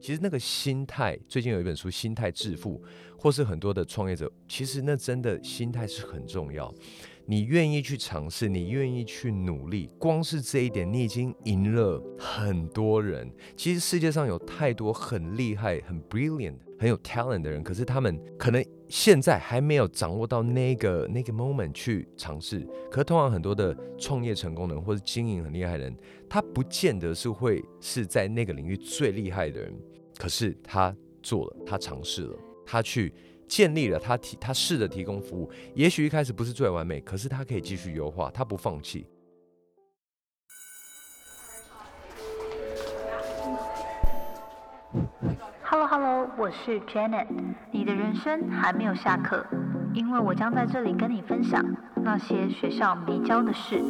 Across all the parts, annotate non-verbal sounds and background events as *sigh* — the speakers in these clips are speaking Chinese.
其实那个心态，最近有一本书《心态致富》，或是很多的创业者，其实那真的心态是很重要。你愿意去尝试，你愿意去努力，光是这一点，你已经赢了很多人。其实世界上有太多很厉害、很 brilliant、很有 talent 的人，可是他们可能现在还没有掌握到那个那个 moment 去尝试。可是通常很多的创业成功的人，或者经营很厉害的人，他不见得是会是在那个领域最厉害的人。可是他做了，他尝试了，他去。建立了他提他试着提供服务，也许一开始不是最完美，可是他可以继续优化，他不放弃。Hello Hello，我是 Janet，你的人生还没有下课，因为我将在这里跟你分享那些学校没教的事。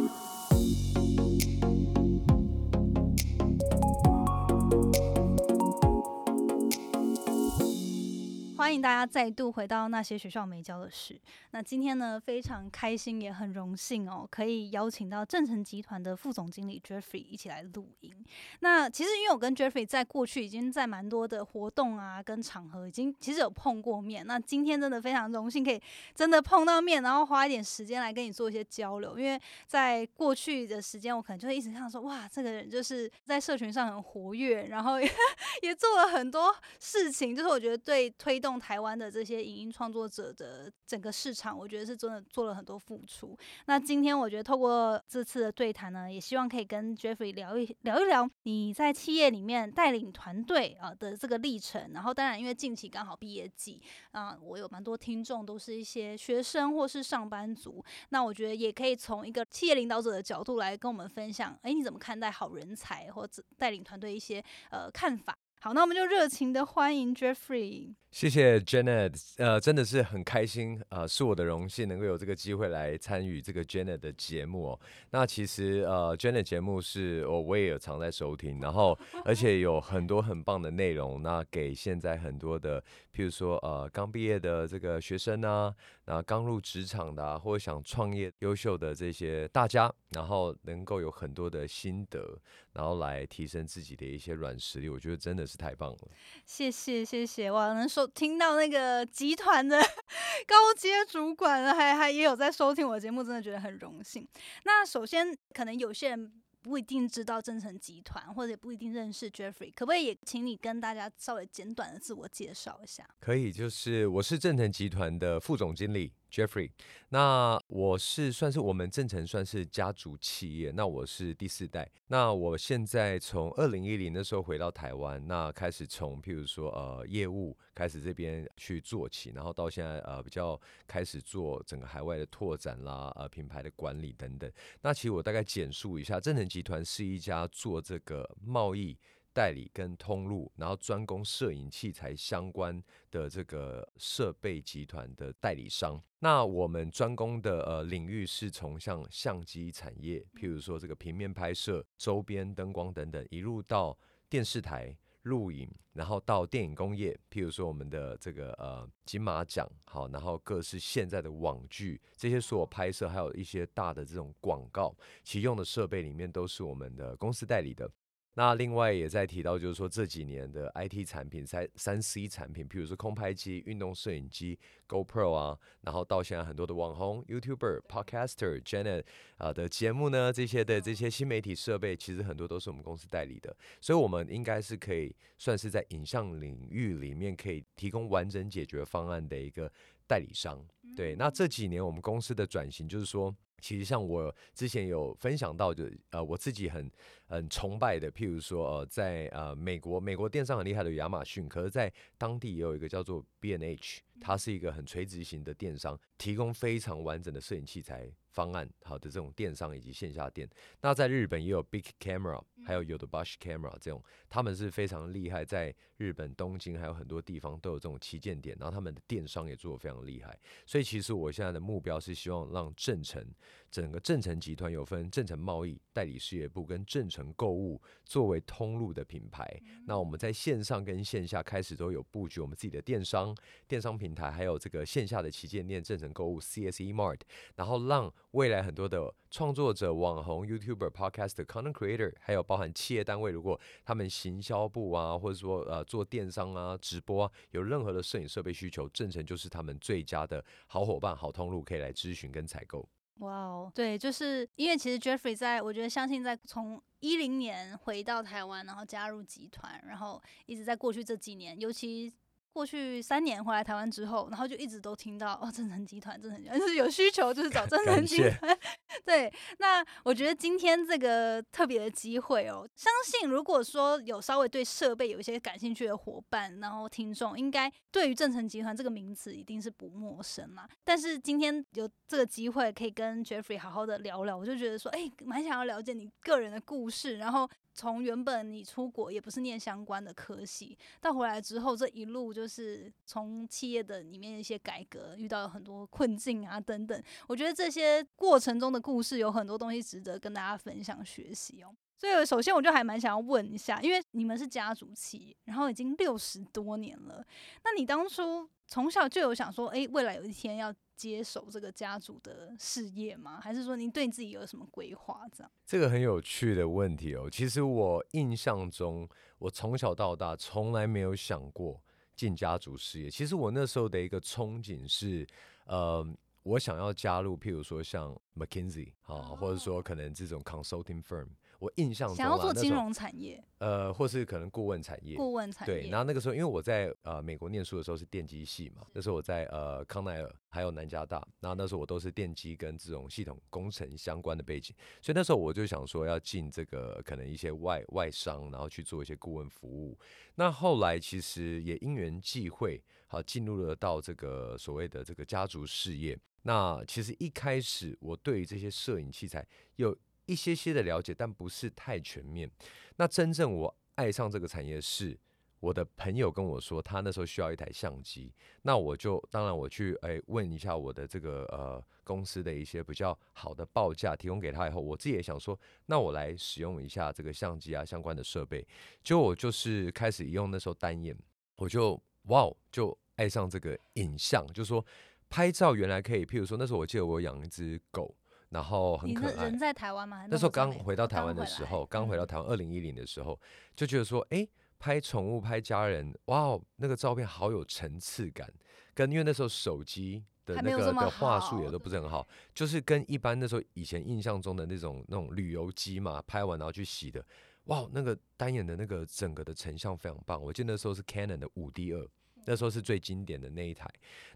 欢迎大家再度回到那些学校没教的事。那今天呢，非常开心，也很荣幸哦，可以邀请到正成集团的副总经理 Jeffrey 一起来录音。那其实因为我跟 Jeffrey 在过去已经在蛮多的活动啊，跟场合已经其实有碰过面。那今天真的非常荣幸，可以真的碰到面，然后花一点时间来跟你做一些交流。因为在过去的时间，我可能就会一直想说，哇，这个人就是在社群上很活跃，然后 *laughs* 也做了很多事情，就是我觉得对推动。台湾的这些影音创作者的整个市场，我觉得是真的做了很多付出。那今天我觉得透过这次的对谈呢，也希望可以跟 Jeffrey 聊一聊一聊你在企业里面带领团队啊的这个历程。然后当然，因为近期刚好毕业季啊，我有蛮多听众都是一些学生或是上班族。那我觉得也可以从一个企业领导者的角度来跟我们分享，哎，你怎么看待好人才或者带领团队一些呃看法？好，那我们就热情的欢迎 Jeffrey。谢谢 Janet，呃，真的是很开心，呃，是我的荣幸能够有这个机会来参与这个 Janet 的节目哦。那其实呃，Janet 节目是我我也有常在收听，然后 *laughs* 而且有很多很棒的内容，那给现在很多的，譬如说呃刚毕业的这个学生啊，然后刚入职场的或者想创业优秀的这些大家，然后能够有很多的心得，然后来提升自己的一些软实力，我觉得真的是太棒了。谢谢谢谢，哇，能听到那个集团的 *laughs* 高阶主管，还还也有在收听我的节目，真的觉得很荣幸。那首先，可能有些人不一定知道正成集团，或者不一定认识 Jeffrey，可不可以也请你跟大家稍微简短的自我介绍一下？可以，就是我是正成集团的副总经理。Jeffrey，那我是算是我们正成算是家族企业，那我是第四代。那我现在从二零一零的时候回到台湾，那开始从譬如说呃业务开始这边去做起，然后到现在呃比较开始做整个海外的拓展啦，呃品牌的管理等等。那其实我大概简述一下，正成集团是一家做这个贸易。代理跟通路，然后专攻摄影器材相关的这个设备集团的代理商。那我们专攻的呃领域是从像相机产业，譬如说这个平面拍摄、周边灯光等等，一路到电视台录影，然后到电影工业，譬如说我们的这个呃金马奖，好，然后各是现在的网剧这些所有拍摄，还有一些大的这种广告，其用的设备里面都是我们的公司代理的。那另外也在提到，就是说这几年的 IT 产品、三三 C 产品，譬如说空拍机、运动摄影机、GoPro 啊，然后到现在很多的网红、YouTuber、Podcaster、Janet 啊的节目呢，这些的这些新媒体设备，其实很多都是我们公司代理的，所以我们应该是可以算是在影像领域里面可以提供完整解决方案的一个代理商。对，那这几年我们公司的转型，就是说。其实像我之前有分享到，就呃我自己很很崇拜的，譬如说呃在呃美国，美国电商很厉害的亚马逊，可是在当地也有一个叫做 B N H，它是一个很垂直型的电商，提供非常完整的摄影器材。方案好的这种电商以及线下店，那在日本也有 Big Camera，还有有的 Bosch Camera 这种，他们是非常厉害，在日本东京还有很多地方都有这种旗舰店，然后他们的电商也做得非常厉害。所以其实我现在的目标是希望让正成整个正成集团有分正成贸易代理事业部跟正成购物作为通路的品牌。那我们在线上跟线下开始都有布局我们自己的电商电商平台，还有这个线下的旗舰店正成购物 CSE Mart，然后让未来很多的创作者、网红、YouTuber、Podcast、Content Creator，还有包含企业单位，如果他们行销部啊，或者说呃做电商啊、直播啊，有任何的摄影设备需求，正成就是他们最佳的好伙伴、好通路，可以来咨询跟采购。哇哦，对，就是因为其实 Jeffrey 在，我觉得相信在从一零年回到台湾，然后加入集团，然后一直在过去这几年，尤其。过去三年回来台湾之后，然后就一直都听到哦，正成集团，正成集团 *laughs* 就是有需求，就是找正成集团。*laughs* 对，那我觉得今天这个特别的机会哦，相信如果说有稍微对设备有一些感兴趣的伙伴，然后听众，应该对于正成集团这个名词一定是不陌生啦。但是今天有这个机会可以跟 Jeffrey 好好的聊聊，我就觉得说，哎，蛮想要了解你个人的故事，然后。从原本你出国也不是念相关的科系，到回来之后这一路就就是从企业的里面一些改革，遇到了很多困境啊等等。我觉得这些过程中的故事有很多东西值得跟大家分享学习哦。所以首先我就还蛮想要问一下，因为你们是家族企业，然后已经六十多年了，那你当初从小就有想说，哎，未来有一天要。接手这个家族的事业吗？还是说您对自己有什么规划？这样，这个很有趣的问题哦。其实我印象中，我从小到大从来没有想过进家族事业。其实我那时候的一个憧憬是，呃，我想要加入，譬如说像 McKinsey 啊，或者说可能这种 consulting firm。我印象中想要做金融产业，呃，或是可能顾问产业，顾问产业。对，然后那个时候，因为我在呃美国念书的时候是电机系嘛，那时候我在呃康奈尔还有南加大，然后那时候我都是电机跟这种系统工程相关的背景，所以那时候我就想说要进这个可能一些外外商，然后去做一些顾问服务。那后来其实也因缘际会，好进入了到这个所谓的这个家族事业。那其实一开始我对于这些摄影器材有。一些些的了解，但不是太全面。那真正我爱上这个产业是我的朋友跟我说，他那时候需要一台相机。那我就当然我去哎问一下我的这个呃公司的一些比较好的报价，提供给他以后，我自己也想说，那我来使用一下这个相机啊相关的设备。就我就是开始用那时候单眼，我就哇就爱上这个影像，就说拍照原来可以。譬如说那时候我记得我养一只狗。然后很可爱。人在台湾吗？那时候刚回到台湾的时候，刚回到台湾，二零一零的时候，就觉得说，哎，拍宠物、拍家人，哇，那个照片好有层次感。跟因为那时候手机的那个的话术也都不是很好，就是跟一般那时候以前印象中的那种那种旅游机嘛，拍完然后去洗的，哇，那个单眼的那个整个的成像非常棒。我记得那时候是 Canon 的五 D 二。那时候是最经典的那一台，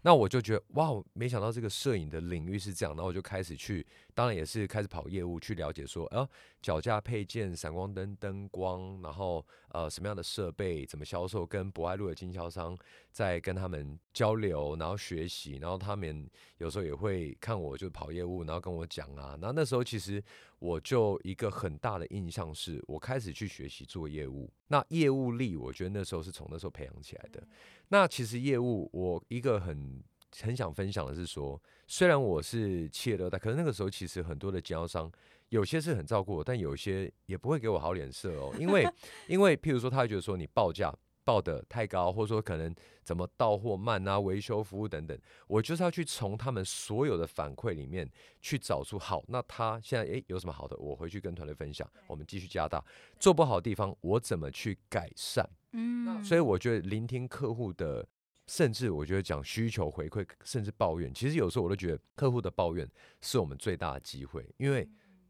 那我就觉得哇，没想到这个摄影的领域是这样，然后我就开始去，当然也是开始跑业务去了解说，呃，脚架配件、闪光灯、灯光，然后呃什么样的设备怎么销售，跟博爱路的经销商在跟他们交流，然后学习，然后他们有时候也会看我就跑业务，然后跟我讲啊，然后那时候其实我就一个很大的印象是我开始去学习做业务，那业务力我觉得那时候是从那时候培养起来的。那其实业务，我一个很很想分享的是说，虽然我是企业二代，可是那个时候其实很多的经销商，有些是很照顾我，但有些也不会给我好脸色哦，因为 *laughs* 因为譬如说，他会觉得说你报价报的太高，或者说可能怎么到货慢啊，维修服务等等，我就是要去从他们所有的反馈里面去找出好，那他现在诶有什么好的，我回去跟团队分享，我们继续加大，做不好的地方我怎么去改善。嗯，所以我觉得聆听客户的，甚至我觉得讲需求回馈，甚至抱怨，其实有时候我都觉得客户的抱怨是我们最大的机会，因为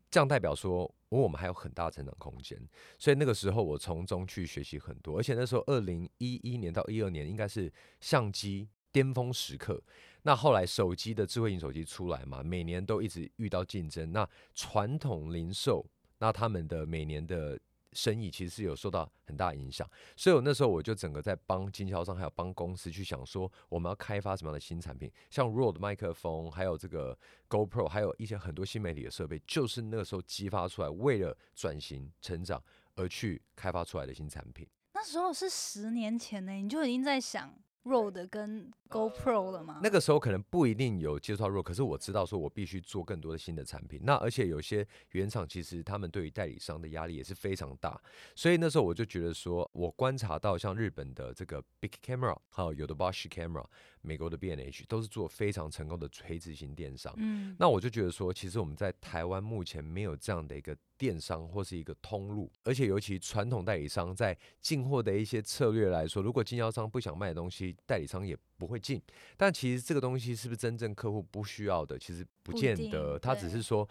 这样代表说我们还有很大成长空间。所以那个时候我从中去学习很多，而且那时候二零一一年到一二年应该是相机巅峰时刻。那后来手机的智慧型手机出来嘛，每年都一直遇到竞争。那传统零售，那他们的每年的。生意其实是有受到很大影响，所以我那时候我就整个在帮经销商，还有帮公司去想说，我们要开发什么样的新产品，像 Rode 麦克风，还有这个 GoPro，还有一些很多新媒体的设备，就是那个时候激发出来，为了转型成长而去开发出来的新产品。那时候是十年前呢，你就已经在想 Rode 跟 GoPro 了吗？那个时候可能不一定有接触到弱，可是我知道说我必须做更多的新的产品。那而且有些原厂其实他们对于代理商的压力也是非常大，所以那时候我就觉得说，我观察到像日本的这个 Big Camera，还有有的 Bosch Camera，美国的 B&H 都是做非常成功的垂直型电商。嗯，那我就觉得说，其实我们在台湾目前没有这样的一个电商或是一个通路，而且尤其传统代理商在进货的一些策略来说，如果经销商不想卖的东西，代理商也不会进。但其实这个东西是不是真正客户不需要的，其实不见得，他只是说。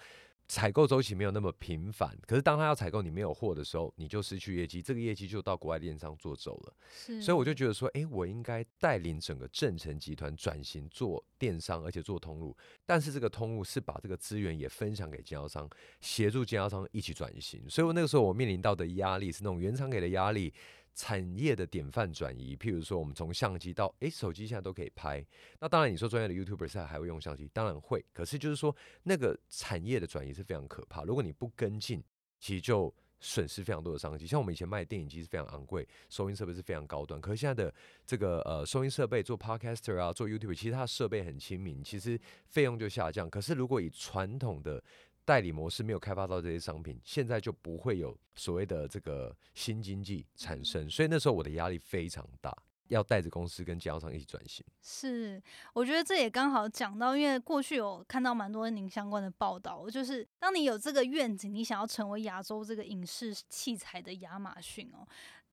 采购周期没有那么频繁，可是当他要采购你没有货的时候，你就失去业绩，这个业绩就到国外电商做走了。是，所以我就觉得说，诶，我应该带领整个正成集团转型做电商，而且做通路。但是这个通路是把这个资源也分享给经销商，协助经销商一起转型。所以我那个时候我面临到的压力是那种原厂给的压力。产业的典范转移，譬如说，我们从相机到诶手机现在都可以拍。那当然，你说专业的 YouTuber 现在还会用相机，当然会。可是就是说，那个产业的转移是非常可怕。如果你不跟进，其实就损失非常多的商机。像我们以前卖的电影机是非常昂贵，收音设备是非常高端。可是现在的这个呃收音设备做 Podcaster 啊，做 YouTube，其实它的设备很亲民，其实费用就下降。可是如果以传统的代理模式没有开发到这些商品，现在就不会有所谓的这个新经济产生。所以那时候我的压力非常大，要带着公司跟经销商一起转型。是，我觉得这也刚好讲到，因为过去有看到蛮多您相关的报道，就是当你有这个愿景，你想要成为亚洲这个影视器材的亚马逊哦。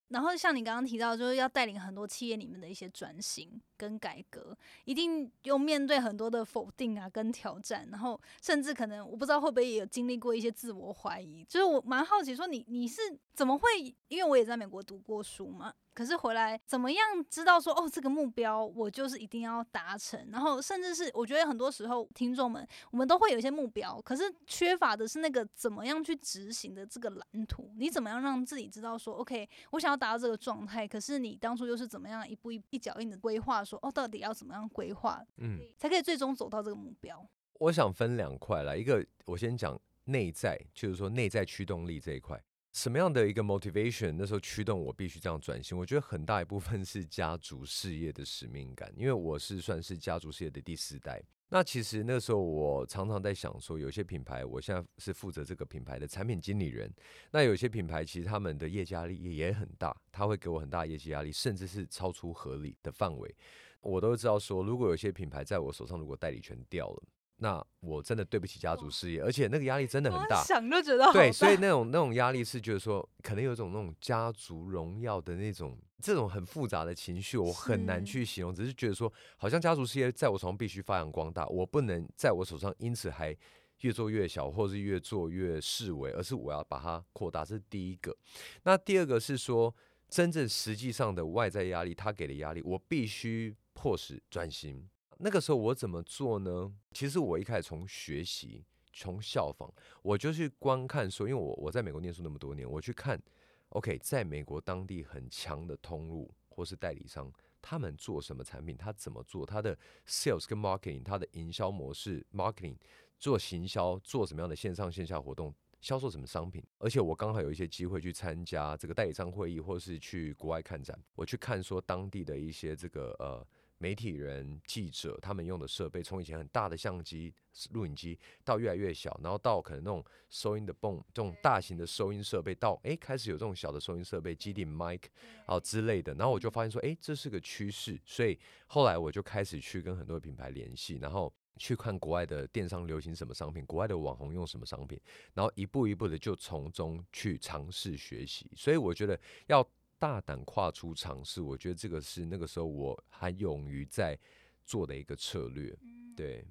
然后像你刚刚提到，就是要带领很多企业里面的一些转型跟改革，一定又面对很多的否定啊跟挑战，然后甚至可能我不知道会不会也有经历过一些自我怀疑。就是我蛮好奇，说你你是怎么会？因为我也在美国读过书嘛，可是回来怎么样知道说哦这个目标我就是一定要达成，然后甚至是我觉得很多时候听众们我们都会有一些目标，可是缺乏的是那个怎么样去执行的这个蓝图。你怎么样让自己知道说 OK 我想要达到这个状态，可是你当初又是怎么样一步一一脚印的规划说哦到底要怎么样规划嗯，才可以最终走到这个目标？我想分两块来，一个我先讲内在，就是说内在驱动力这一块。什么样的一个 motivation 那时候驱动我必须这样转型？我觉得很大一部分是家族事业的使命感，因为我是算是家族事业的第四代。那其实那时候我常常在想说，有些品牌我现在是负责这个品牌的产品经理人，那有些品牌其实他们的业绩压力也很大，他会给我很大业绩压力，甚至是超出合理的范围。我都知道说，如果有些品牌在我手上，如果代理权掉了，那我真的对不起家族事业，而且那个压力真的很大。想就觉得对，所以那种那种压力是觉得说，可能有一种那种家族荣耀的那种这种很复杂的情绪，我很难去形容。只是觉得说，好像家族事业在我手上必须发扬光大，我不能在我手上因此还越做越小，或是越做越视为，而是我要把它扩大。这是第一个。那第二个是说，真正实际上的外在压力，他给的压力，我必须迫使转型。那个时候我怎么做呢？其实我一开始从学习，从效仿，我就去观看说，因为我我在美国念书那么多年，我去看，OK，在美国当地很强的通路或是代理商，他们做什么产品，他怎么做，他的 sales 跟 marketing，他的营销模式，marketing 做行销，做什么样的线上线下活动。销售什么商品，而且我刚好有一些机会去参加这个代理商会议，或是去国外看展，我去看说当地的一些这个呃媒体人、记者他们用的设备，从以前很大的相机、录影机到越来越小，然后到可能那种收音的泵，这种大型的收音设备，到诶开始有这种小的收音设备，机顶 mic 啊之类的，然后我就发现说，诶这是个趋势，所以后来我就开始去跟很多品牌联系，然后。去看国外的电商流行什么商品，国外的网红用什么商品，然后一步一步的就从中去尝试学习。所以我觉得要大胆跨出尝试，我觉得这个是那个时候我还勇于在做的一个策略。对，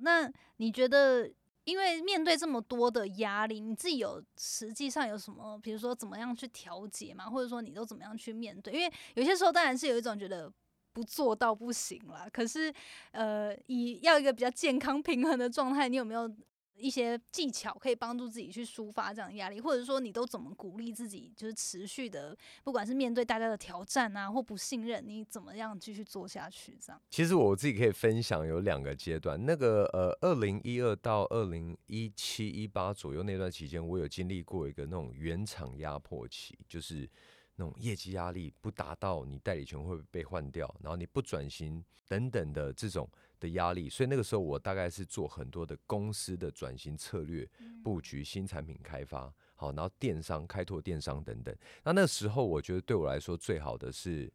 那你觉得，因为面对这么多的压力，你自己有实际上有什么，比如说怎么样去调节嘛，或者说你都怎么样去面对？因为有些时候当然是有一种觉得不做到不行啦，可是呃，以要一个比较健康平衡的状态，你有没有？一些技巧可以帮助自己去抒发这样的压力，或者说你都怎么鼓励自己，就是持续的，不管是面对大家的挑战啊，或不信任，你怎么样继续做下去？这样。其实我自己可以分享有两个阶段，那个呃，二零一二到二零一七一八左右那段期间，我有经历过一个那种原厂压迫期，就是。那种业绩压力不达到，你代理权会被换掉，然后你不转型等等的这种的压力。所以那个时候我大概是做很多的公司的转型策略布局、新产品开发，好，然后电商开拓电商等等。那那时候我觉得对我来说最好的是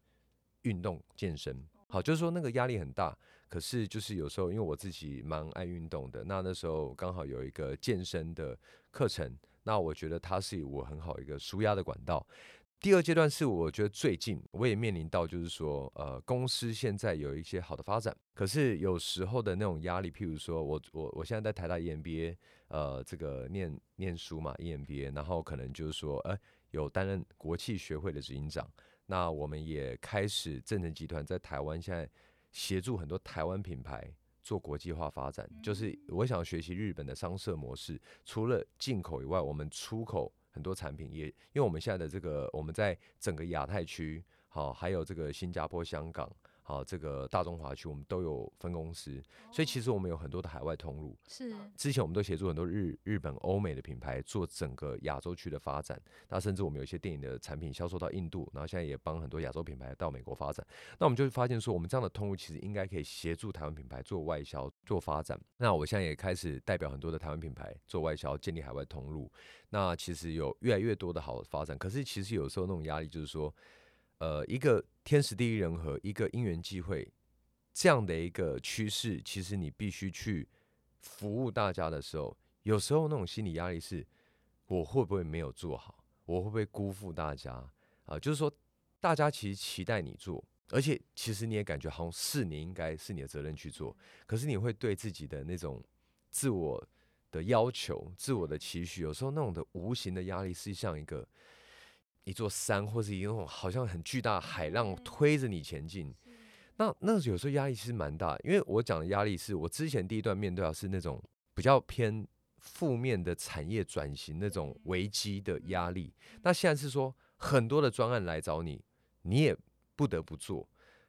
运动健身，好，就是说那个压力很大。可是就是有时候，因为我自己蛮爱运动的，那那时候刚好有一个健身的课程，那我觉得它是我很好一个舒压的管道。第二阶段是我觉得最近我也面临到，就是说，呃，公司现在有一些好的发展，可是有时候的那种压力，譬如说我我我现在在台大 EMBA，呃，这个念念书嘛，EMBA，然后可能就是说，呃，有担任国际学会的执行长，那我们也开始正成集团在台湾现在。协助很多台湾品牌做国际化发展，就是我想学习日本的商社模式。除了进口以外，我们出口很多产品，也因为我们现在的这个，我们在整个亚太区，好，还有这个新加坡、香港。好，这个大中华区我们都有分公司，所以其实我们有很多的海外通路。是，之前我们都协助很多日日本、欧美的品牌做整个亚洲区的发展。那甚至我们有一些电影的产品销售到印度，然后现在也帮很多亚洲品牌到美国发展。那我们就会发现说，我们这样的通路其实应该可以协助台湾品牌做外销、做发展。那我现在也开始代表很多的台湾品牌做外销，建立海外通路。那其实有越来越多的好发展，可是其实有时候那种压力就是说。呃，一个天时地利人和，一个因缘际会，这样的一个趋势，其实你必须去服务大家的时候，有时候那种心理压力是：我会不会没有做好？我会不会辜负大家？啊，就是说，大家其实期待你做，而且其实你也感觉好像是你应该是你的责任去做，可是你会对自己的那种自我的要求、自我的期许，有时候那种的无形的压力是像一个。一座山，或是一种好像很巨大的海浪推着你前进，那那有时候压力其实蛮大。因为我讲的压力是我之前第一段面对的是那种比较偏负面的产业转型那种危机的压力。那现在是说很多的专案来找你，你也不得不做，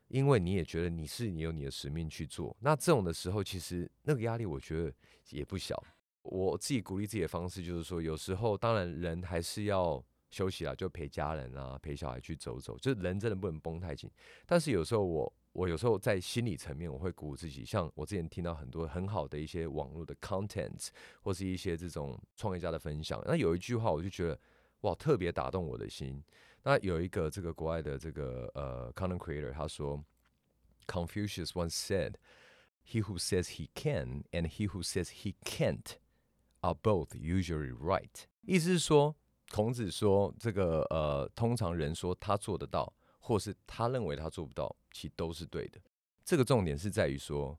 因为你也觉得你是你有你的使命去做。那这种的时候，其实那个压力我觉得也不小。我自己鼓励自己的方式就是说，有时候当然人还是要。休息了就陪家人啊，陪小孩去走走，就是人真的不能绷太紧。但是有时候我，我有时候在心理层面，我会鼓舞自己。像我之前听到很多很好的一些网络的 content，或是一些这种创业家的分享。那有一句话，我就觉得哇，特别打动我的心。那有一个这个国外的这个呃 content creator，他说，Confucius once said，He who says he can and he who says he can't are both usually right。意思是说。孔子说：“这个呃，通常人说他做得到，或是他认为他做不到，其实都是对的。这个重点是在于说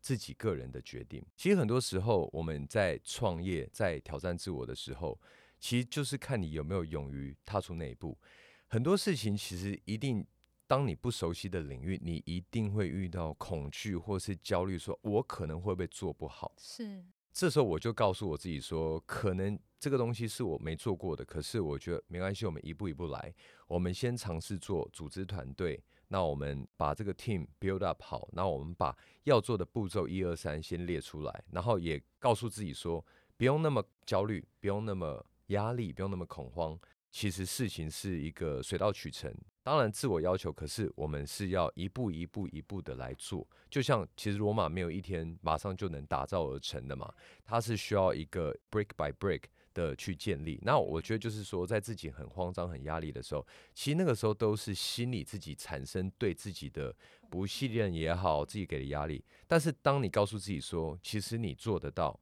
自己个人的决定。其实很多时候我们在创业、在挑战自我的时候，其实就是看你有没有勇于踏出那一步。很多事情其实一定，当你不熟悉的领域，你一定会遇到恐惧或是焦虑，说我可能会不会做不好。是。”这时候我就告诉我自己说，可能这个东西是我没做过的，可是我觉得没关系，我们一步一步来。我们先尝试做组织团队，那我们把这个 team build up 好，那我们把要做的步骤一二三先列出来，然后也告诉自己说，不用那么焦虑，不用那么压力，不用那么恐慌。其实事情是一个水到渠成，当然自我要求，可是我们是要一步一步一步的来做。就像其实罗马没有一天马上就能打造而成的嘛，它是需要一个 brick by brick 的去建立。那我觉得就是说，在自己很慌张、很压力的时候，其实那个时候都是心里自己产生对自己的不信任也好，自己给的压力。但是当你告诉自己说，其实你做得到。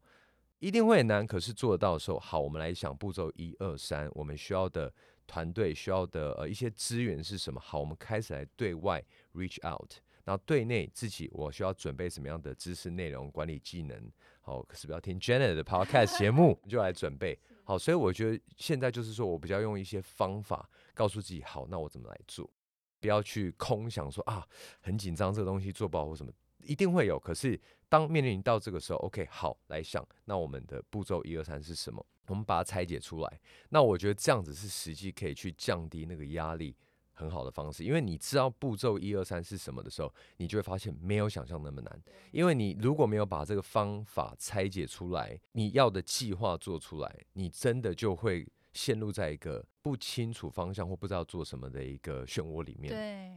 一定会很难，可是做得到的时候，好，我们来想步骤一二三，我们需要的团队需要的呃一些资源是什么？好，我们开始来对外 reach out，然后对内自己我需要准备什么样的知识内容、管理技能？好，可是不要听 Janet 的 podcast 节目 *laughs* 就来准备好。所以我觉得现在就是说我比较用一些方法告诉自己，好，那我怎么来做？不要去空想说啊，很紧张，这个东西做不好或什么。一定会有，可是当面临到这个时候，OK，好，来想，那我们的步骤一二三是什么？我们把它拆解出来。那我觉得这样子是实际可以去降低那个压力很好的方式，因为你知道步骤一二三是什么的时候，你就会发现没有想象那么难。因为你如果没有把这个方法拆解出来，你要的计划做出来，你真的就会陷入在一个不清楚方向或不知道做什么的一个漩涡里面。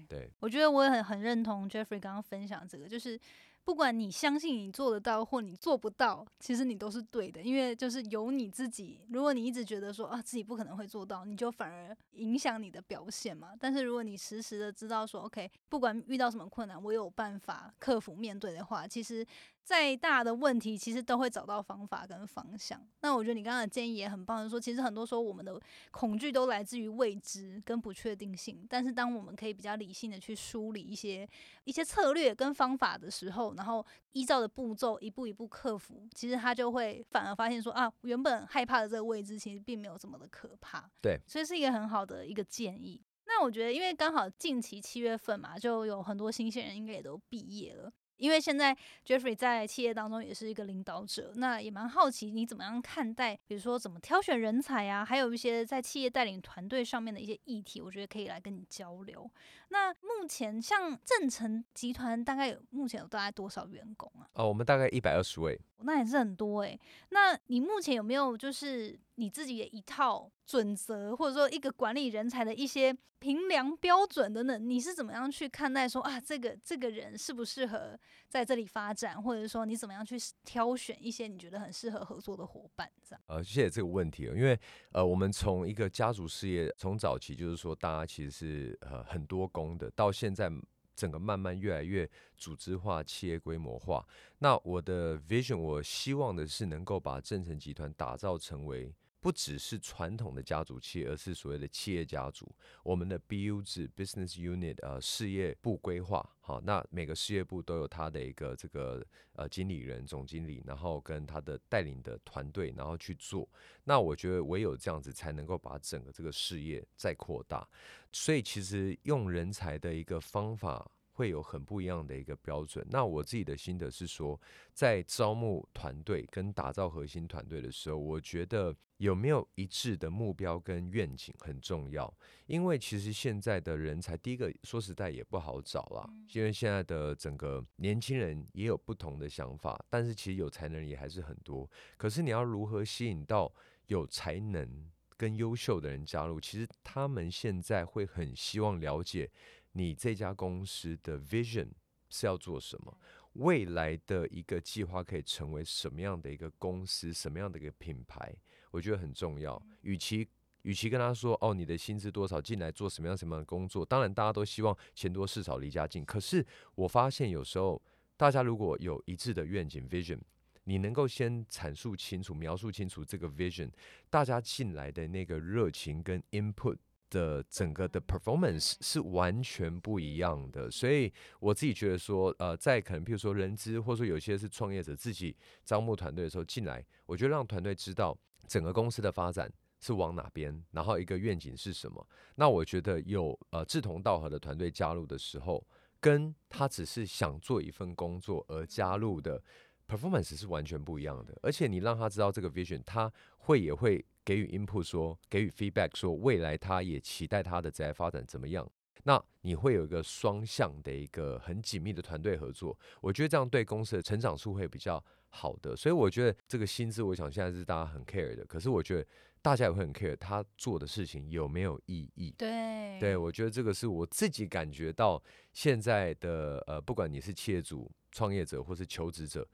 对，对，我觉得我也很很认同 Jeffrey 刚刚分享这个，就是不管你相信你做得到或你做不到，其实你都是对的，因为就是由你自己。如果你一直觉得说啊自己不可能会做到，你就反而影响你的表现嘛。但是如果你实时的知道说 OK，不管遇到什么困难，我有办法克服面对的话，其实。再大的问题，其实都会找到方法跟方向。那我觉得你刚刚的建议也很棒，就是说其实很多时候我们的恐惧都来自于未知跟不确定性。但是当我们可以比较理性的去梳理一些一些策略跟方法的时候，然后依照的步骤一步一步克服，其实他就会反而发现说啊，原本害怕的这个未知其实并没有这么的可怕。对，所以是一个很好的一个建议。那我觉得，因为刚好近期七月份嘛，就有很多新鲜人应该也都毕业了。因为现在 Jeffrey 在企业当中也是一个领导者，那也蛮好奇你怎么样看待，比如说怎么挑选人才啊，还有一些在企业带领团队上面的一些议题，我觉得可以来跟你交流。那目前像正成集团大概有目前有大概多少员工啊？哦，我们大概一百二十位。那也是很多诶。那你目前有没有就是你自己的一套准则，或者说一个管理人才的一些评量标准等等？你是怎么样去看待说啊，这个这个人适不适合在这里发展，或者说你怎么样去挑选一些你觉得很适合合作的伙伴？这样？呃，谢谢这个问题，因为呃，我们从一个家族事业，从早期就是说大家其实是呃很多工的，到现在。整个慢慢越来越组织化、企业规模化。那我的 vision，我希望的是能够把正成集团打造成为。不只是传统的家族企业，而是所谓的企业家族。我们的 BU 制 （Business Unit） 呃事业部规划，好，那每个事业部都有他的一个这个呃经理人、总经理，然后跟他的带领的团队，然后去做。那我觉得唯有这样子，才能够把整个这个事业再扩大。所以，其实用人才的一个方法。会有很不一样的一个标准。那我自己的心得是说，在招募团队跟打造核心团队的时候，我觉得有没有一致的目标跟愿景很重要。因为其实现在的人才，第一个说实在也不好找啦，因为现在的整个年轻人也有不同的想法，但是其实有才能也还是很多。可是你要如何吸引到有才能跟优秀的人加入？其实他们现在会很希望了解。你这家公司的 vision 是要做什么？未来的一个计划可以成为什么样的一个公司？什么样的一个品牌？我觉得很重要。与其与其跟他说哦，你的薪资多少，进来做什么样什么样的工作？当然，大家都希望钱多事少离家近。可是我发现有时候，大家如果有一致的愿景 vision，你能够先阐述清楚、描述清楚这个 vision，大家进来的那个热情跟 input。的整个的 performance 是完全不一样的，所以我自己觉得说，呃，在可能譬如说人资，或者说有些是创业者自己招募团队的时候进来，我觉得让团队知道整个公司的发展是往哪边，然后一个愿景是什么。那我觉得有呃志同道合的团队加入的时候，跟他只是想做一份工作而加入的 performance 是完全不一样的。而且你让他知道这个 vision，他会也会。给予 input 说，给予 feedback 说，未来他也期待他的职业发展怎么样？那你会有一个双向的一个很紧密的团队合作，我觉得这样对公司的成长数会比较好的。所以我觉得这个薪资，我想现在是大家很 care 的。可是我觉得大家也会很 care 他做的事情有没有意义。对，对我觉得这个是我自己感觉到现在的呃，不管你是企业主、创业者或是求职者。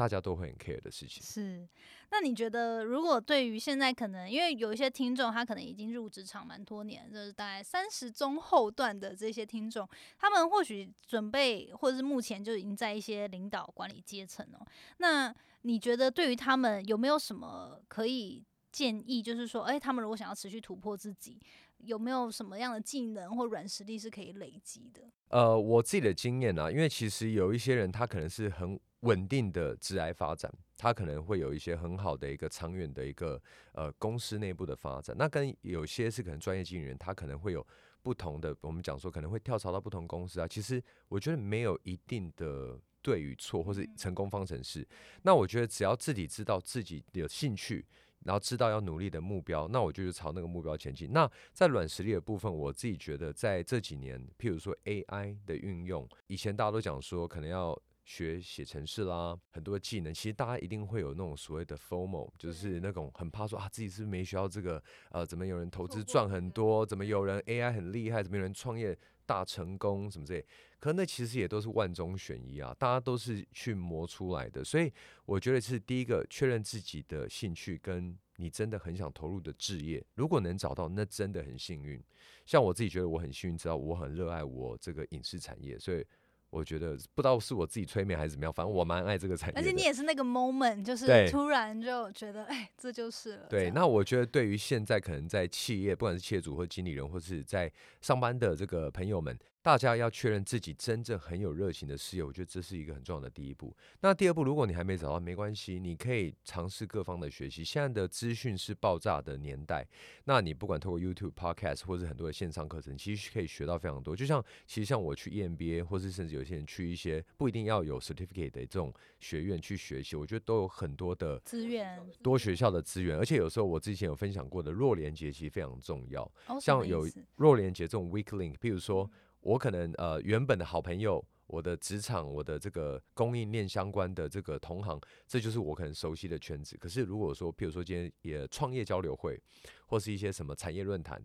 大家都会很 care 的事情是，那你觉得如果对于现在可能，因为有一些听众他可能已经入职场蛮多年，就是大概三十中后段的这些听众，他们或许准备或者是目前就已经在一些领导管理阶层哦。那你觉得对于他们有没有什么可以建议？就是说，哎，他们如果想要持续突破自己，有没有什么样的技能或软实力是可以累积的？呃，我自己的经验啊，因为其实有一些人他可能是很。稳定的职癌发展，它可能会有一些很好的一个长远的一个呃公司内部的发展。那跟有些是可能专业经理人，他可能会有不同的。我们讲说可能会跳槽到不同公司啊。其实我觉得没有一定的对与错，或是成功方程式。那我觉得只要自己知道自己有兴趣，然后知道要努力的目标，那我就朝那个目标前进。那在软实力的部分，我自己觉得在这几年，譬如说 AI 的运用，以前大家都讲说可能要。学写程式啦，很多技能，其实大家一定会有那种所谓的 FOMO，就是那种很怕说啊自己是不是没学到这个，呃，怎么有人投资赚很多，怎么有人 AI 很厉害，怎么有人创业大成功什么之类，可那其实也都是万中选一啊，大家都是去磨出来的，所以我觉得是第一个确认自己的兴趣跟你真的很想投入的置业，如果能找到，那真的很幸运。像我自己觉得我很幸运，知道我很热爱我这个影视产业，所以。我觉得不知道是我自己催眠还是怎么样，反正我蛮爱这个产业。而且你也是那个 moment，就是突然就觉得，哎，这就是了。对，那我觉得对于现在可能在企业，不管是企业主或经理人，或是在上班的这个朋友们。大家要确认自己真正很有热情的事业，我觉得这是一个很重要的第一步。那第二步，如果你还没找到，没关系，你可以尝试各方的学习。现在的资讯是爆炸的年代，那你不管透过 YouTube、Podcast 或者很多的线上课程，其实可以学到非常多。就像其实像我去 EMBA，或是甚至有些人去一些不一定要有 certificate 的这种学院去学习，我觉得都有很多的资源，多学校的资源。而且有时候我之前有分享过的弱连接其实非常重要，像有弱连接这种 weak link，比如说。我可能呃原本的好朋友，我的职场，我的这个供应链相关的这个同行，这就是我可能熟悉的圈子。可是如果说，譬如说今天也创业交流会，或是一些什么产业论坛，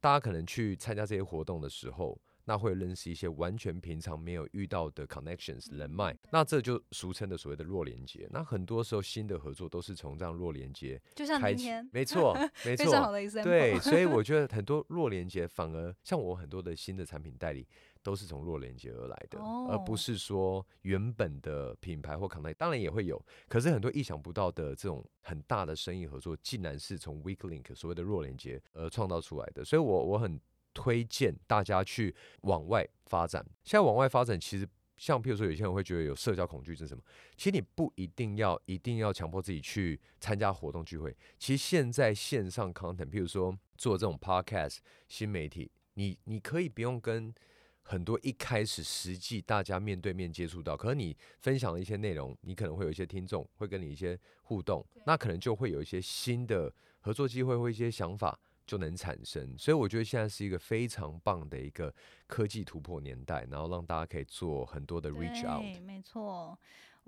大家可能去参加这些活动的时候。那会认识一些完全平常没有遇到的 connections 人脉，那这就俗称的所谓的弱连接。那很多时候新的合作都是从这样弱连接就像今天，没错，*laughs* 没错，非常好的一对，所以 *laughs* 我觉得很多弱连接反而像我很多的新的产品代理都是从弱连接而来的，而不是说原本的品牌或 connect，当然也会有，可是很多意想不到的这种很大的生意合作，竟然是从 weak link 所谓的弱连接而创造出来的。所以我我很。推荐大家去往外发展。现在往外发展，其实像譬如说，有些人会觉得有社交恐惧症什么，其实你不一定要一定要强迫自己去参加活动聚会。其实现在线上 content，譬如说做这种 podcast 新媒体，你你可以不用跟很多一开始实际大家面对面接触到，可是你分享的一些内容，你可能会有一些听众会跟你一些互动，那可能就会有一些新的合作机会或一些想法。就能产生，所以我觉得现在是一个非常棒的一个科技突破年代，然后让大家可以做很多的 reach out。没错。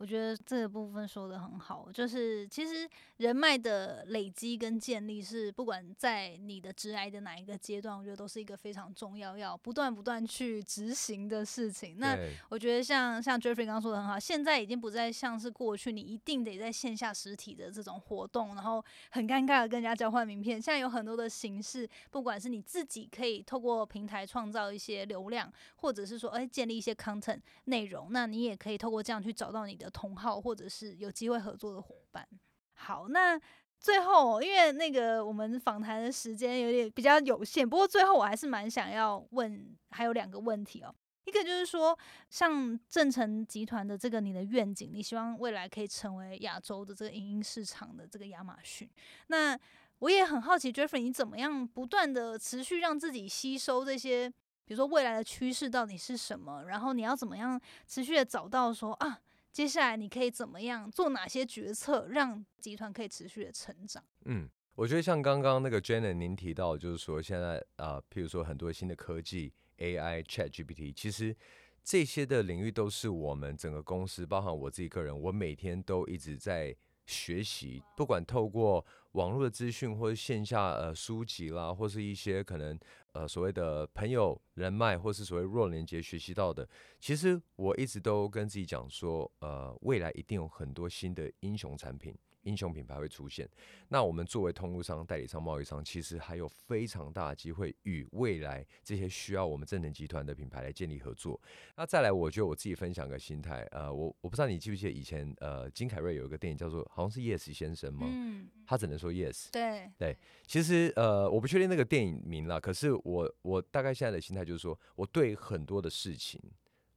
我觉得这个部分说的很好，就是其实人脉的累积跟建立是不管在你的职涯的哪一个阶段，我觉得都是一个非常重要要不断不断去执行的事情。那我觉得像像 Jeffrey 刚刚说的很好，现在已经不再像是过去你一定得在线下实体的这种活动，然后很尴尬的跟人家交换名片。现在有很多的形式，不管是你自己可以透过平台创造一些流量，或者是说哎建立一些 content 内容，那你也可以透过这样去找到你的。同号或者是有机会合作的伙伴。好，那最后因为那个我们访谈的时间有点比较有限，不过最后我还是蛮想要问，还有两个问题哦。一个就是说，像正成集团的这个你的愿景，你希望未来可以成为亚洲的这个影音市场的这个亚马逊。那我也很好奇，Jeffrey，你怎么样不断的持续让自己吸收这些，比如说未来的趋势到底是什么？然后你要怎么样持续的找到说啊？接下来你可以怎么样做哪些决策，让集团可以持续的成长？嗯，我觉得像刚刚那个 Jenna 您提到，就是说现在啊，譬如说很多新的科技，AI、ChatGPT，其实这些的领域都是我们整个公司，包含我自己个人，我每天都一直在学习，不管透过网络的资讯，或者线下呃书籍啦，或是一些可能。呃，所谓的朋友人脉，或是所谓弱连接学习到的，其实我一直都跟自己讲说，呃，未来一定有很多新的英雄产品。英雄品牌会出现，那我们作为通路商、代理商、贸易商，其实还有非常大的机会与未来这些需要我们正能集团的品牌来建立合作。那再来，我觉得我自己分享个心态，呃，我我不知道你记不记得以前，呃，金凯瑞有一个电影叫做好像是 Yes 先生吗？嗯，他只能说 Yes。对对，其实呃，我不确定那个电影名了，可是我我大概现在的心态就是说，我对很多的事情，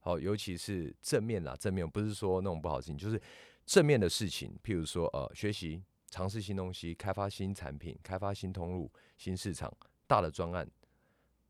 好，尤其是正面啦，正面不是说那种不好的事情，就是。正面的事情，譬如说，呃，学习、尝试新东西、开发新产品、开发新通路、新市场、大的专案，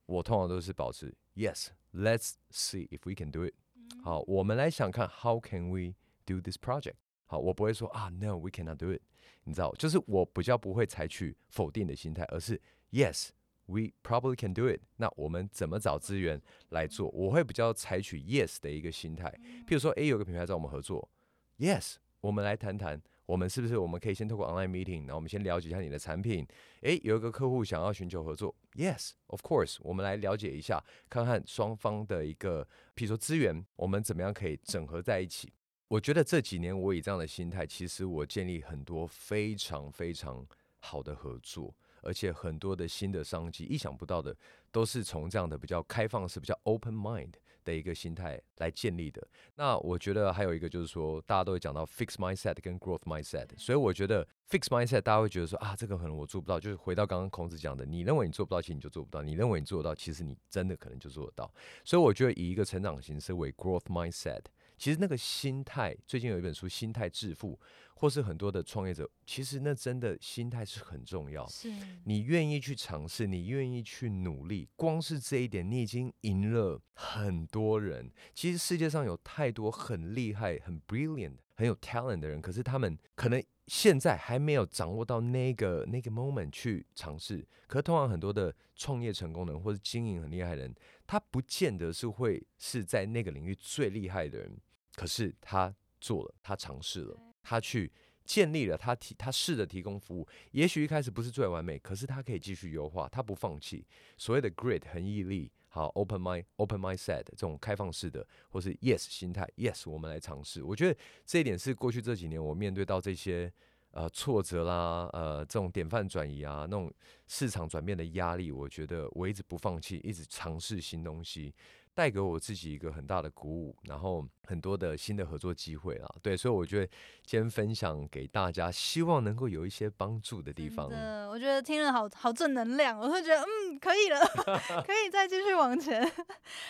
我通常都是保持 Yes，Let's see if we can do it。好，我们来想看 How can we do this project？好，我不会说啊，No，we cannot do it。你知道，就是我比较不会采取否定的心态，而是 Yes，We probably can do it。那我们怎么找资源来做？我会比较采取 yes 的一个心态。譬如说，诶，有个品牌找我们合作，yes，我们来谈谈，我们是不是我们可以先透过 online meeting，然后我们先了解一下你的产品。诶，有一个客户想要寻求合作，yes，of course，我们来了解一下，看看双方的一个，譬如说资源，我们怎么样可以整合在一起。我觉得这几年我以这样的心态，其实我建立很多非常非常好的合作。而且很多的新的商机，意想不到的，都是从这样的比较开放式、比较 open mind 的一个心态来建立的。那我觉得还有一个就是说，大家都会讲到 fix mindset 跟 growth mindset，所以我觉得 fix mindset 大家会觉得说啊，这个可能我做不到。就是回到刚刚孔子讲的，你认为你做不到，其实你就做不到；你认为你做得到，其实你真的可能就做得到。所以我觉得以一个成长型思维 growth mindset，其实那个心态，最近有一本书《心态致富》。或是很多的创业者，其实那真的心态是很重要。是你愿意去尝试，你愿意去努力，光是这一点，你已经赢了很多人。其实世界上有太多很厉害、很 brilliant、很有 talent 的人，可是他们可能现在还没有掌握到那个那个 moment 去尝试。可是通常很多的创业成功的人，或者经营很厉害的人，他不见得是会是在那个领域最厉害的人，可是他做了，他尝试了。他去建立了，他提他试着提供服务，也许一开始不是最完美，可是他可以继续优化，他不放弃。所谓的 grit 很毅力，好 open mind open mindset 这种开放式的，或是 yes 心态，yes 我们来尝试。我觉得这一点是过去这几年我面对到这些呃挫折啦，呃这种典范转移啊，那种市场转变的压力，我觉得我一直不放弃，一直尝试新东西。带给我自己一个很大的鼓舞，然后很多的新的合作机会啊，对，所以我觉得今天分享给大家，希望能够有一些帮助的地方。嗯，我觉得听了好好正能量，我会觉得嗯，可以了，*laughs* 可以再继续往前。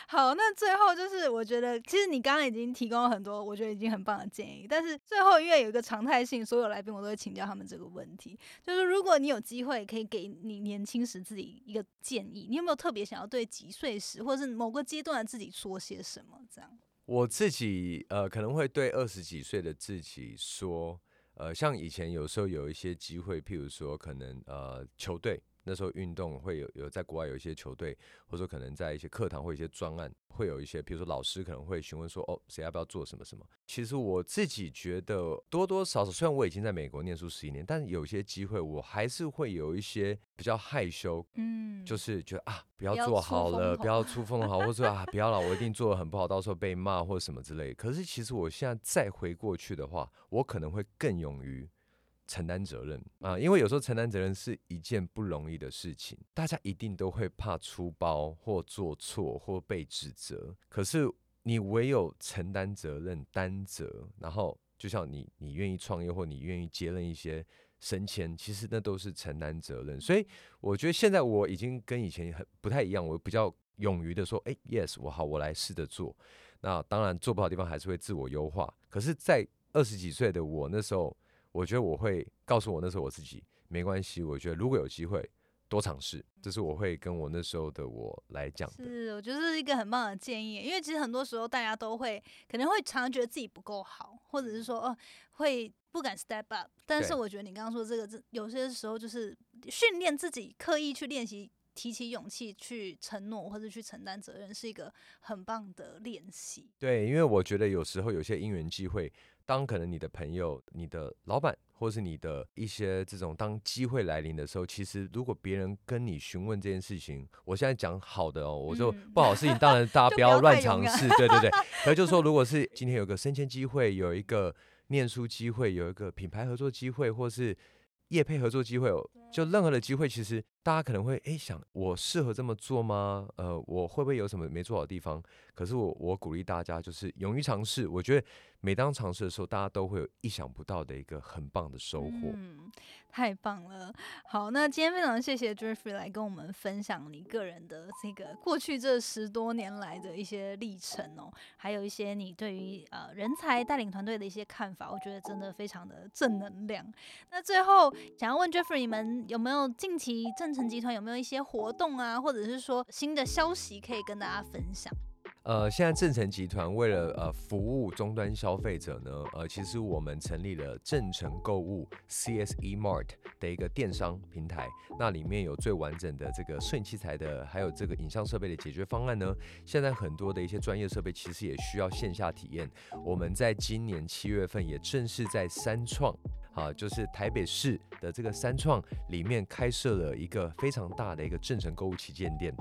好，那最后就是我觉得，其实你刚刚已经提供了很多，我觉得已经很棒的建议。但是最后因为有一个常态性，所有来宾我都会请教他们这个问题，就是如果你有机会可以给你年轻时自己一个建议，你有没有特别想要对几岁时或者是某个阶段的？自己说些什么？这样，我自己呃可能会对二十几岁的自己说，呃，像以前有时候有一些机会，譬如说可能呃球队。那时候运动会有有在国外有一些球队，或者说可能在一些课堂或一些专案，会有一些，比如说老师可能会询问说，哦，谁要不要做什么什么？其实我自己觉得多多少少，虽然我已经在美国念书十一年，但是有些机会我还是会有一些比较害羞，嗯，就是觉得啊，不要做好了，不要出风头，或者说啊，不要了，我一定做的很不好，到时候被骂或者什么之类。可是其实我现在再回过去的话，我可能会更勇于。承担责任啊，因为有时候承担责任是一件不容易的事情，大家一定都会怕出包或做错或被指责。可是你唯有承担责任、担责，然后就像你，你愿意创业或你愿意接任一些升迁，其实那都是承担责任。所以我觉得现在我已经跟以前很不太一样，我比较勇于的说，哎，yes，我好，我来试着做。那当然做不好的地方还是会自我优化。可是，在二十几岁的我那时候。我觉得我会告诉我那时候我自己没关系。我觉得如果有机会多尝试，这是我会跟我那时候的我来讲的。是，我觉得是一个很棒的建议。因为其实很多时候大家都会可能会常常觉得自己不够好，或者是说哦会不敢 step up。但是我觉得你刚刚说这个，这有些时候就是训练自己，刻意去练习，提起勇气去承诺或者去承担责任，是一个很棒的练习。对，因为我觉得有时候有些因缘机会。当可能你的朋友、你的老板，或是你的一些这种，当机会来临的时候，其实如果别人跟你询问这件事情，我现在讲好的哦，我就不好事情，当然大家 *laughs* 不要乱尝试，对对对。*laughs* 可就是说，如果是今天有个升迁机会，有一个念书机会，有一个品牌合作机会，或是业配合作机会，就任何的机会，其实大家可能会哎想，我适合这么做吗？呃，我会不会有什么没做好的地方？可是我我鼓励大家就是勇于尝试，我觉得。每当尝试的时候，大家都会有意想不到的一个很棒的收获。嗯，太棒了。好，那今天非常谢谢 Jeffrey 来跟我们分享你个人的这个过去这十多年来的一些历程哦，还有一些你对于呃人才带领团队的一些看法，我觉得真的非常的正能量。那最后想要问 Jeffrey，你们有没有近期正成集团有没有一些活动啊，或者是说新的消息可以跟大家分享？呃，现在正成集团为了呃服务终端消费者呢，呃，其实我们成立了正成购物 CSE Mart 的一个电商平台，那里面有最完整的这个摄影器材的，还有这个影像设备的解决方案呢。现在很多的一些专业设备其实也需要线下体验，我们在今年七月份也正式在三创。啊，就是台北市的这个三创里面开设了一个非常大的一个正诚购物旗舰店。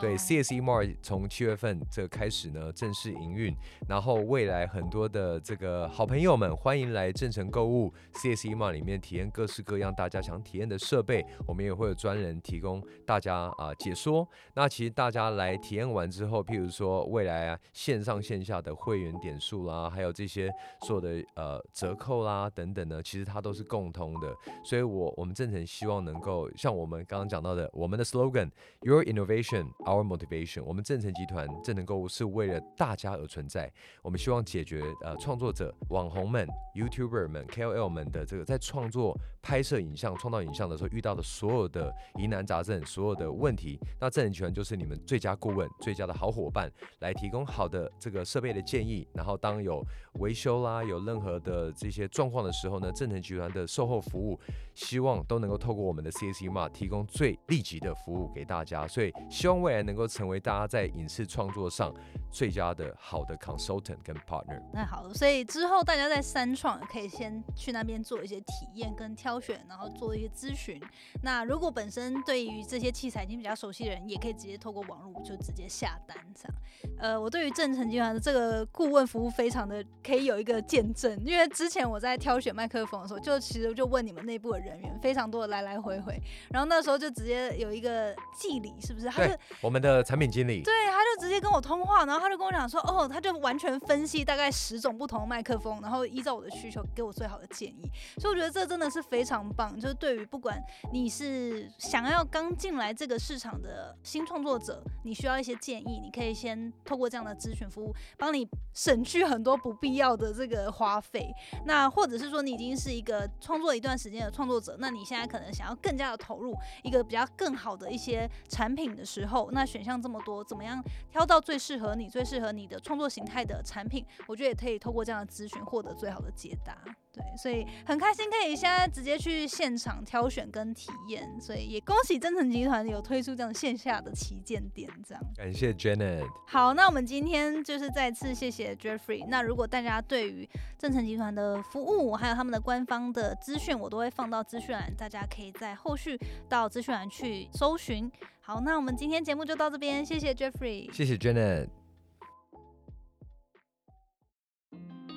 对，CSE Mart 从七月份这个开始呢正式营运，然后未来很多的这个好朋友们欢迎来正诚购物 CSE Mart 里面体验各式各样大家想体验的设备，我们也会有专人提供大家啊解说。那其实大家来体验完之后，譬如说未来啊线上线下的会员点数啦，还有这些所有的呃折扣啦等等呢，其实它。它都是共通的，所以，我我们正成希望能够像我们刚刚讲到的，我们的 slogan，Your Innovation, Our Motivation。我们正成集团正能够是为了大家而存在。我们希望解决呃创作者、网红们、YouTuber 们、KOL 们的这个在创作、拍摄影像、创造影像的时候遇到的所有的疑难杂症、所有的问题。那正成集团就是你们最佳顾问、最佳的好伙伴，来提供好的这个设备的建议。然后当有维修啦、有任何的这些状况的时候呢，正成。集团的售后服务，希望都能够透过我们的 CSE Mart 提供最立即的服务给大家，所以希望未来能够成为大家在影视创作上最佳的好的 consultant 跟 partner。那好，所以之后大家在三创可以先去那边做一些体验跟挑选，然后做一些咨询。那如果本身对于这些器材已经比较熟悉的人，也可以直接透过网络就直接下单这样。呃，我对于正成集团的这个顾问服务非常的可以有一个见证，因为之前我在挑选麦克风的时候。就其实就问你们内部的人员，非常多的来来回回，然后那时候就直接有一个经理，是不是？他是我们的产品经理。对，他就直接跟我通话，然后他就跟我讲说，哦，他就完全分析大概十种不同的麦克风，然后依照我的需求给我最好的建议。所以我觉得这真的是非非常棒，就是对于不管你是想要刚进来这个市场的新创作者，你需要一些建议，你可以先透过这样的咨询服务，帮你省去很多不必要的这个花费。那或者是说你已经是一个创作一段时间的创作者，那你现在可能想要更加的投入一个比较更好的一些产品的时候，那选项这么多，怎么样挑到最适合你、最适合你的创作形态的产品？我觉得也可以透过这样的咨询获得最好的解答。对，所以很开心可以现在直接去现场挑选跟体验，所以也恭喜真诚集团有推出这样线下的旗舰店，这样。感谢 Janet。好，那我们今天就是再次谢谢 Jeffrey。那如果大家对于真诚集团的服务，还有他们的官方的资讯，我都会放到资讯栏，大家可以在后续到资讯栏去搜寻。好，那我们今天节目就到这边，谢谢 Jeffrey，谢谢 Janet。